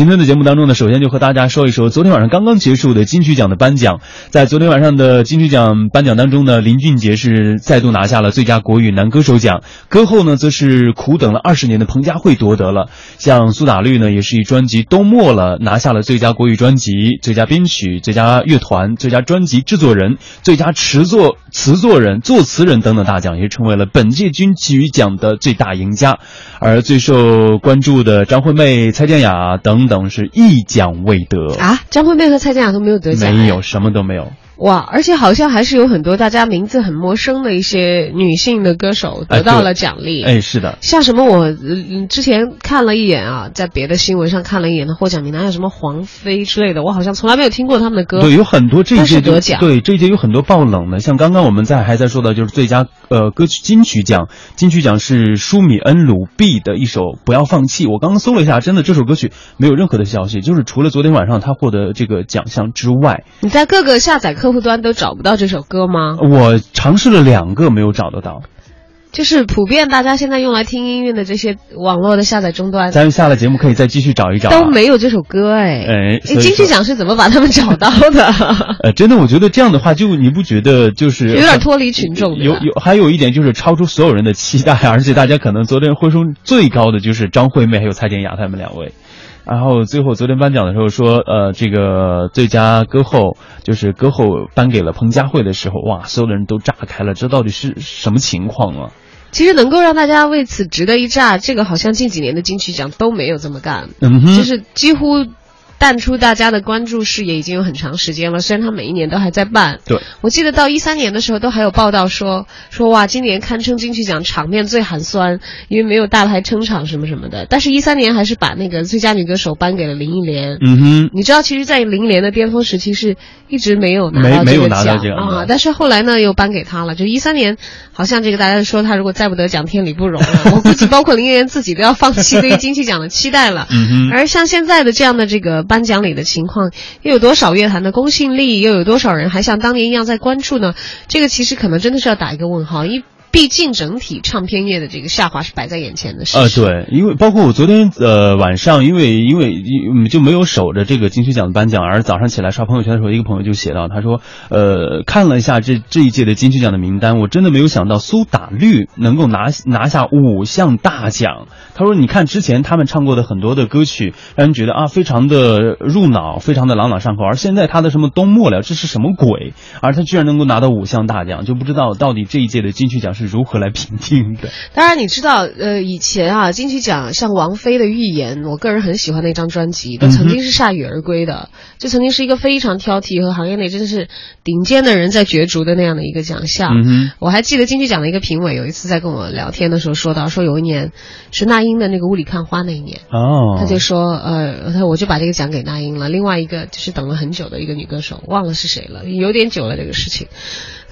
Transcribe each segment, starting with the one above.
今天的节目当中呢，首先就和大家说一说昨天晚上刚刚结束的金曲奖的颁奖。在昨天晚上的金曲奖颁奖当中呢，林俊杰是再度拿下了最佳国语男歌手奖，歌后呢则是苦等了二十年的彭佳慧夺得了。像苏打绿呢，也是以专辑《冬末了》拿下了最佳国语专辑、最佳编曲、最佳乐团、最佳专辑制作人、最佳词作词作人、作词人等等大奖，也成为了本届金曲奖的最大赢家。而最受关注的张惠妹、蔡健雅等。等等是一奖未得啊！张惠妹和蔡健雅都没有得奖，没有什么都没有。哇！而且好像还是有很多大家名字很陌生的一些女性的歌手得到了奖励。哎，是的，像什么我之前看了一眼啊，在别的新闻上看了一眼的获奖名单，有什么黄飞之类的，我好像从来没有听过他们的歌。对，有很多这一届得奖。对，这一届有很多爆冷的，像刚刚我们在还在说的，就是最佳呃歌曲金曲奖，金曲奖是舒米恩鲁 B 的一首《不要放弃》。我刚刚搜了一下，真的这首歌曲没有任何的消息，就是除了昨天晚上他获得这个奖项之外，你在各个下载客户端都找不到。这首歌吗？我尝试了两个，没有找得到。就是普遍大家现在用来听音乐的这些网络的下载终端，咱们下了节目可以再继续找一找。都没有这首歌哎哎，金曲奖是怎么把他们找到的？呃，真的，我觉得这样的话，就你不觉得就是有点脱离群众？有有，还有一点就是超出所有人的期待，而且大家可能昨天呼声最高的就是张惠妹还有蔡健雅他们两位。然后最后昨天颁奖的时候说，呃，这个最佳歌后就是歌后颁给了彭佳慧的时候，哇，所有的人都炸开了，这到底是什么情况啊？其实能够让大家为此值得一炸，这个好像近几年的金曲奖都没有这么干，嗯就是几乎。淡出大家的关注视野已经有很长时间了，虽然他每一年都还在办。对，我记得到一三年的时候都还有报道说说哇，今年堪称金曲奖场面最寒酸，因为没有大牌撑场什么什么的。但是，一三年还是把那个最佳女歌手颁给了林忆莲。嗯哼，你知道，其实，在林忆莲的巅峰时期是一直没有拿到这个奖啊，但是后来呢，又颁给她了。就一三年，好像这个大家说她如果再不得奖，天理不容了。我估计包括林忆莲自己都要放弃对于金曲奖的期待了。嗯哼，而像现在的这样的这个颁奖礼的情。况又有多少乐坛的公信力？又有多少人还像当年一样在关注呢？这个其实可能真的是要打一个问号。一毕竟整体唱片业的这个下滑是摆在眼前的事。呃，对，因为包括我昨天呃晚上，因为因为就没有守着这个金曲奖的颁奖，而早上起来刷朋友圈的时候，一个朋友就写到，他说，呃，看了一下这这一届的金曲奖的名单，我真的没有想到苏打绿能够拿拿下五项大奖。他说，你看之前他们唱过的很多的歌曲，让人觉得啊非常的入脑，非常的朗朗上口，而现在他的什么冬末了，这是什么鬼？而他居然能够拿到五项大奖，就不知道到底这一届的金曲奖是。是如何来评定的？当然，你知道，呃，以前啊，金曲奖像王菲的《预言》，我个人很喜欢那张专辑，都曾经是铩羽而归的，就曾经是一个非常挑剔和行业内真的是顶尖的人在角逐的那样的一个奖项。我还记得金曲奖的一个评委有一次在跟我聊天的时候说到，说有一年是那英的那个《雾里看花》那一年，哦，他就说，呃，他我就把这个奖给那英了。另外一个就是等了很久的一个女歌手，忘了是谁了，有点久了这个事情。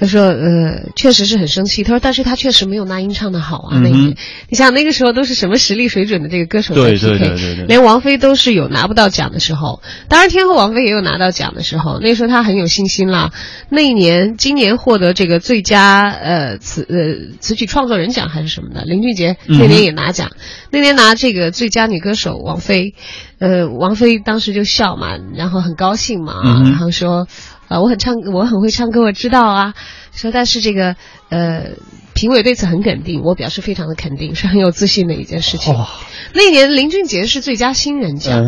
他说：“呃，确实是很生气。他说，但是他确实没有那英唱的好啊。那年你想那个时候都是什么实力水准的这个歌手在 PK，连王菲都是有拿不到奖的时候。当然，天后王菲也有拿到奖的时候。那时候她很有信心啦。那一年，今年获得这个最佳呃词呃词曲创作人奖还是什么的，林俊杰那年也拿奖。那年拿这个最佳女歌手王菲，呃，王菲当时就笑嘛，然后很高兴嘛，然后说。”啊，我很唱，我很会唱歌，我知道啊。说，但是这个，呃，评委对此很肯定，我表示非常的肯定，是很有自信的一件事情。那年林俊杰是最佳新人奖，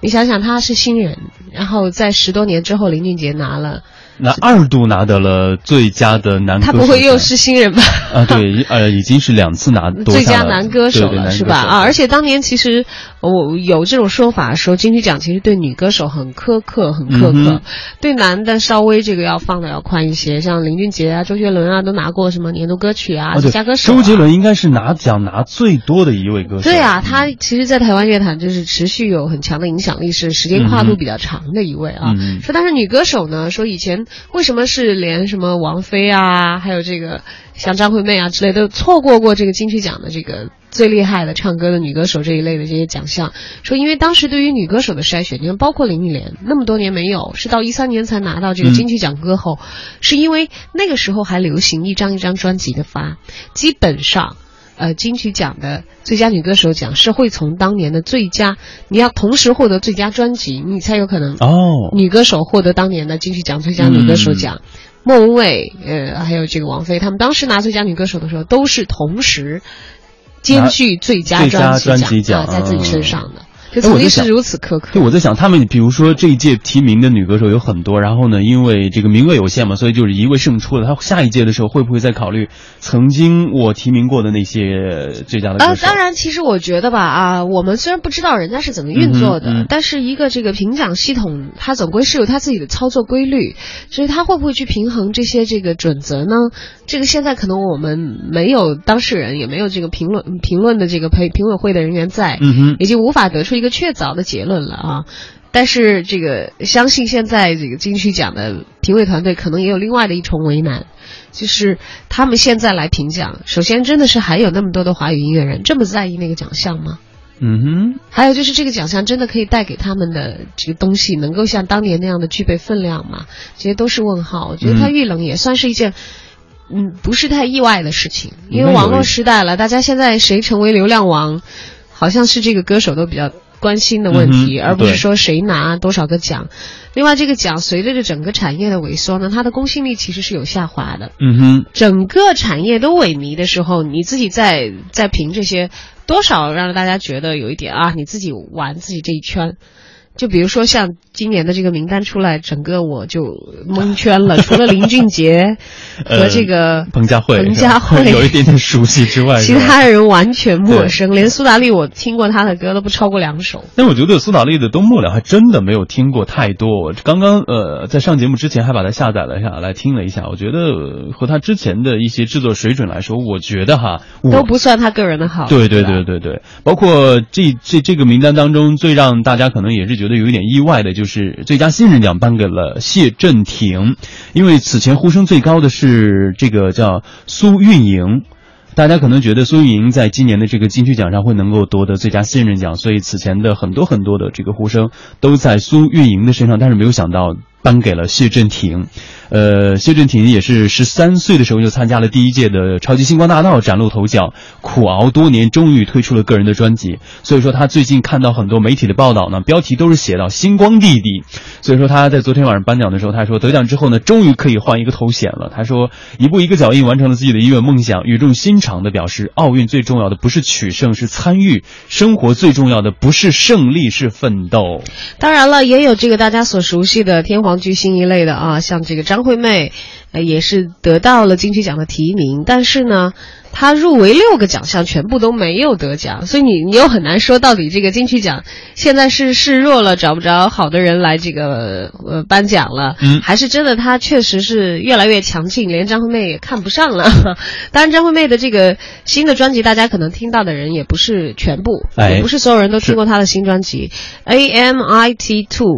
你想想他是新人，然后在十多年之后，林俊杰拿了。那二度拿得了最佳的男歌手，他不会又是新人吧？啊，对，呃，已经是两次拿最佳男歌手了，是吧？啊，而且当年其实我有这种说法，说金曲奖其实对女歌手很苛刻，很苛刻，对男的稍微这个要放的要宽一些。像林俊杰啊、周杰伦啊，都拿过什么年度歌曲啊、最佳歌手。周杰伦应该是拿奖拿最多的一位歌手。对啊，他其实，在台湾乐坛就是持续有很强的影响力，是时间跨度比较长的一位啊。说但是女歌手呢，说以前。为什么是连什么王菲啊，还有这个像张惠妹啊之类都错过过这个金曲奖的这个最厉害的唱歌的女歌手这一类的这些奖项？说因为当时对于女歌手的筛选，你看包括林忆莲那么多年没有，是到一三年才拿到这个金曲奖歌后，是因为那个时候还流行一张一张专辑的发，基本上呃金曲奖的最佳女歌手奖是会从当年的最佳，你要同时获得最佳专辑，你才有可能哦，女歌手获得当年的金曲奖最佳女歌手奖。莫文蔚，呃，还有这个王菲，他们当时拿最佳女歌手的时候，都是同时兼具最佳专辑奖在自己身上的。就曾经是如此苛刻。对，我在想，他们比如说这一届提名的女歌手有很多，然后呢，因为这个名额有限嘛，所以就是一位胜出了。他下一届的时候会不会再考虑曾经我提名过的那些最佳的歌手？当然，其实我觉得吧，啊，我们虽然不知道人家是怎么运作的，但是一个这个评奖系统，它总归是有它自己的操作规律，所以它会不会去平衡这些这个准则呢？这个现在可能我们没有当事人，也没有这个评论评论的这个评评委会的人员在，嗯哼，已经无法得出一个确凿的结论了啊。但是这个相信现在这个金曲奖的评委团队可能也有另外的一重为难，就是他们现在来评奖，首先真的是还有那么多的华语音乐人这么在意那个奖项吗？嗯哼。还有就是这个奖项真的可以带给他们的这个东西，能够像当年那样的具备分量吗？这些都是问号。我觉得它遇冷也算是一件。嗯，不是太意外的事情，因为网络时代了，大家现在谁成为流量王，好像是这个歌手都比较关心的问题，而不是说谁拿多少个奖。另外，这个奖随着这整个产业的萎缩呢，它的公信力其实是有下滑的。嗯哼，整个产业都萎靡的时候，你自己在在评这些，多少让大家觉得有一点啊，你自己玩自己这一圈。就比如说像今年的这个名单出来，整个我就蒙圈了。除了林俊杰 和这个彭佳慧，彭佳慧有一点点熟悉之外，其他人完全陌生。连苏打绿，我听过他的歌都不超过两首。但我觉得苏打绿的《冬末了》还真的没有听过太多。我刚刚呃在上节目之前还把它下载了下来听了一下，我觉得和他之前的一些制作水准来说，我觉得哈都不算他个人的好。对对对对对，包括这这这个名单当中，最让大家可能也是。觉得有一点意外的就是最佳新人奖颁给了谢震廷，因为此前呼声最高的是这个叫苏运莹，大家可能觉得苏运莹在今年的这个金曲奖上会能够夺得最佳新人奖，所以此前的很多很多的这个呼声都在苏运莹的身上，但是没有想到颁给了谢震廷。呃，谢震廷也是十三岁的时候就参加了第一届的超级星光大道，崭露头角。苦熬多年，终于推出了个人的专辑。所以说，他最近看到很多媒体的报道呢，标题都是写到“星光弟弟”。所以说，他在昨天晚上颁奖的时候，他说得奖之后呢，终于可以换一个头衔了。他说，一步一个脚印完成了自己的音乐梦想，语重心长的表示，奥运最重要的不是取胜，是参与；生活最重要的不是胜利，是奋斗。当然了，也有这个大家所熟悉的天皇巨星一类的啊，像这个张。惠妹，呃，也是得到了金曲奖的提名，但是呢，她入围六个奖项全部都没有得奖，所以你你又很难说到底这个金曲奖现在是示弱了，找不着好的人来这个呃颁奖了，嗯，还是真的她确实是越来越强劲，连张惠妹也看不上了。当然，张惠妹的这个新的专辑，大家可能听到的人也不是全部，也不是所有人都听过她的新专辑《A M I T Two》。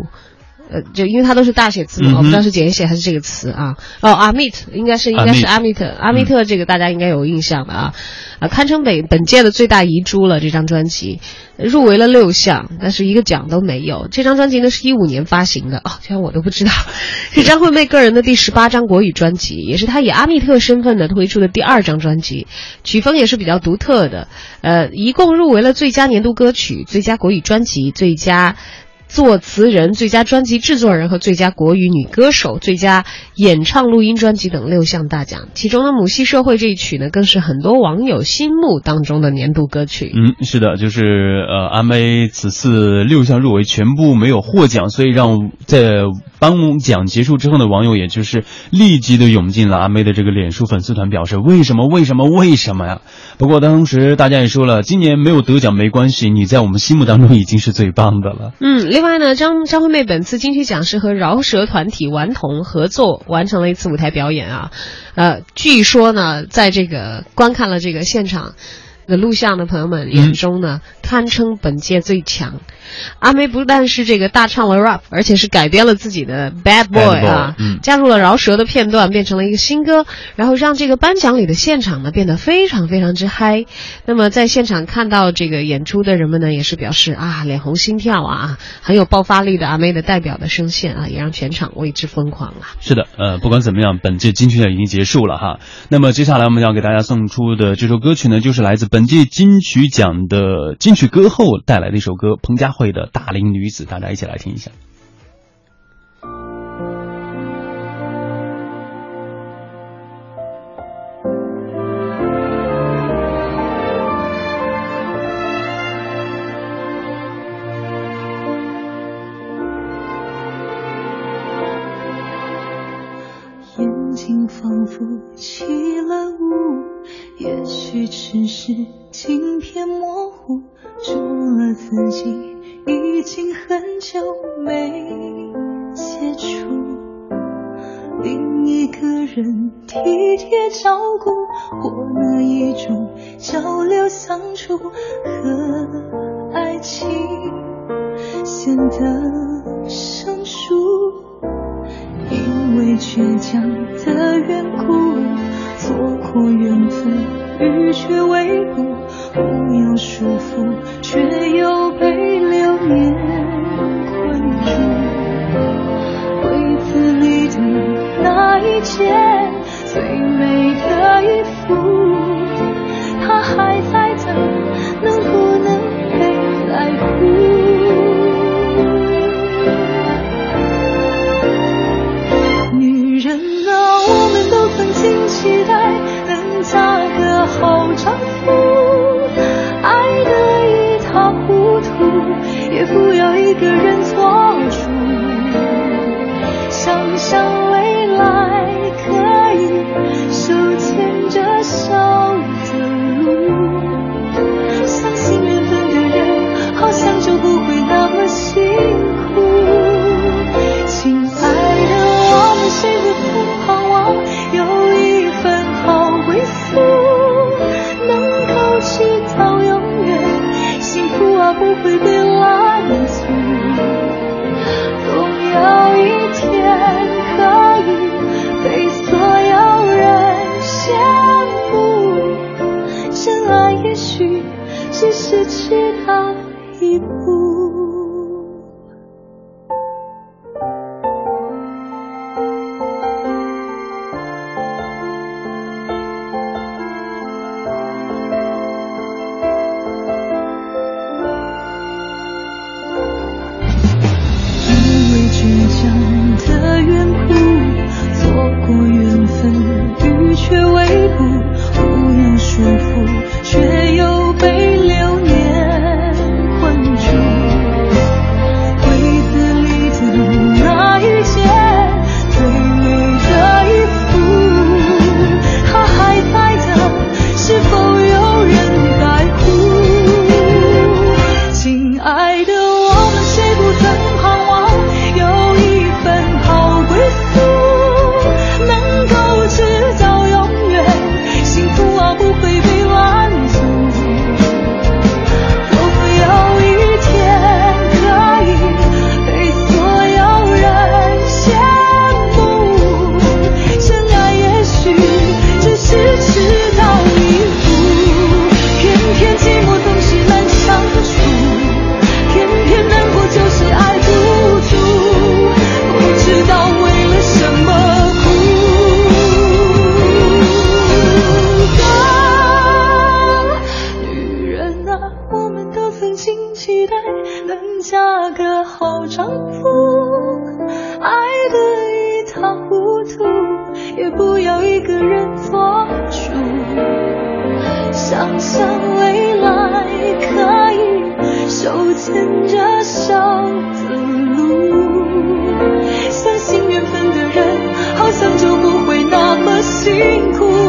呃，就因为它都是大写字母，我不知道是简写还是这个词啊。哦，阿密特应该是应该是阿密特，阿密特这个大家应该有印象的啊，啊，堪称本本届的最大遗珠了。这张专辑入围了六项，但是一个奖都没有。这张专辑呢是一五年发行的哦，居然我都不知道，是张惠妹个人的第十八张国语专辑，也是她以阿密特身份的推出的第二张专辑，曲风也是比较独特的。呃，一共入围了最佳年度歌曲、最佳国语专辑、最佳。作词人、最佳专辑制作人和最佳国语女歌手、最佳演唱录音专辑等六项大奖，其中的《母系社会》这一曲呢，更是很多网友心目当中的年度歌曲。嗯，是的，就是呃，阿妹此次六项入围全部没有获奖，所以让在颁奖结束之后呢，网友也就是立即的涌进了阿妹的这个脸书粉丝团，表示为什么？为什么？为什么呀？不过当时大家也说了，今年没有得奖没关系，你在我们心目当中已经是最棒的了。嗯，另外呢，张张惠妹本次金曲奖是和饶舌团体顽童合作完成了一次舞台表演啊，呃，据说呢，在这个观看了这个现场的录像的朋友们眼中呢，堪称本届最强。阿妹不但是这个大唱了 rap，而且是改编了自己的 Bad Boy 啊，嗯加入了饶舌的片段，变成了一个新歌，然后让这个颁奖礼的现场呢变得非常非常之嗨。那么在现场看到这个演出的人们呢，也是表示啊，脸红心跳啊，很有爆发力的阿妹的代表的声线啊，也让全场为之疯狂啊。是的，呃，不管怎么样，本届金曲奖已经结束了哈。那么接下来我们要给大家送出的这首歌曲呢，就是来自本届金曲奖的金曲歌后带来的一首歌，彭佳慧的《大龄女子》，大家一起来听一下。眼睛仿佛起了雾，也许只是镜片模糊，除了自己，已经很久没接触。另一个人体贴照顾，或那一种交流相处和爱情显得生疏。因为倔强的缘故，错过缘分，欲却未卜，不要束缚，牵着手的路，相信缘分的人，好像就不会那么辛苦。